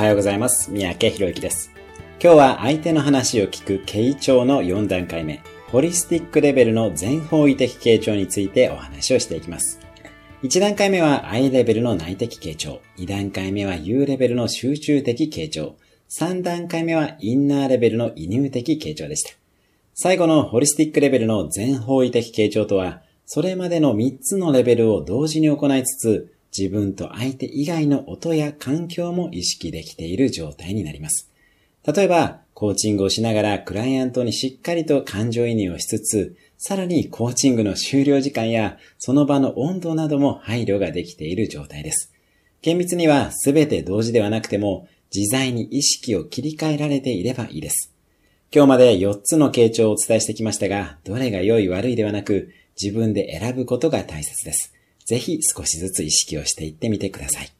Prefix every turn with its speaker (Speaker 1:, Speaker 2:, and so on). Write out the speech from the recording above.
Speaker 1: はようございます。三宅博之です。今日は相手の話を聞く傾聴の4段階目、ホリスティックレベルの全方位的傾聴についてお話をしていきます。1段階目は I レベルの内的傾聴、2段階目は U レベルの集中的傾聴、3段階目はインナーレベルの移入的傾聴でした。最後のホリスティックレベルの全方位的傾聴とは、それまでの3つのレベルを同時に行いつつ、自分と相手以外の音や環境も意識できている状態になります。例えば、コーチングをしながらクライアントにしっかりと感情移入をしつつ、さらにコーチングの終了時間やその場の温度なども配慮ができている状態です。厳密には全て同時ではなくても、自在に意識を切り替えられていればいいです。今日まで4つの傾聴をお伝えしてきましたが、どれが良い悪いではなく、自分で選ぶことが大切です。ぜひ少しずつ意識をしていってみてください。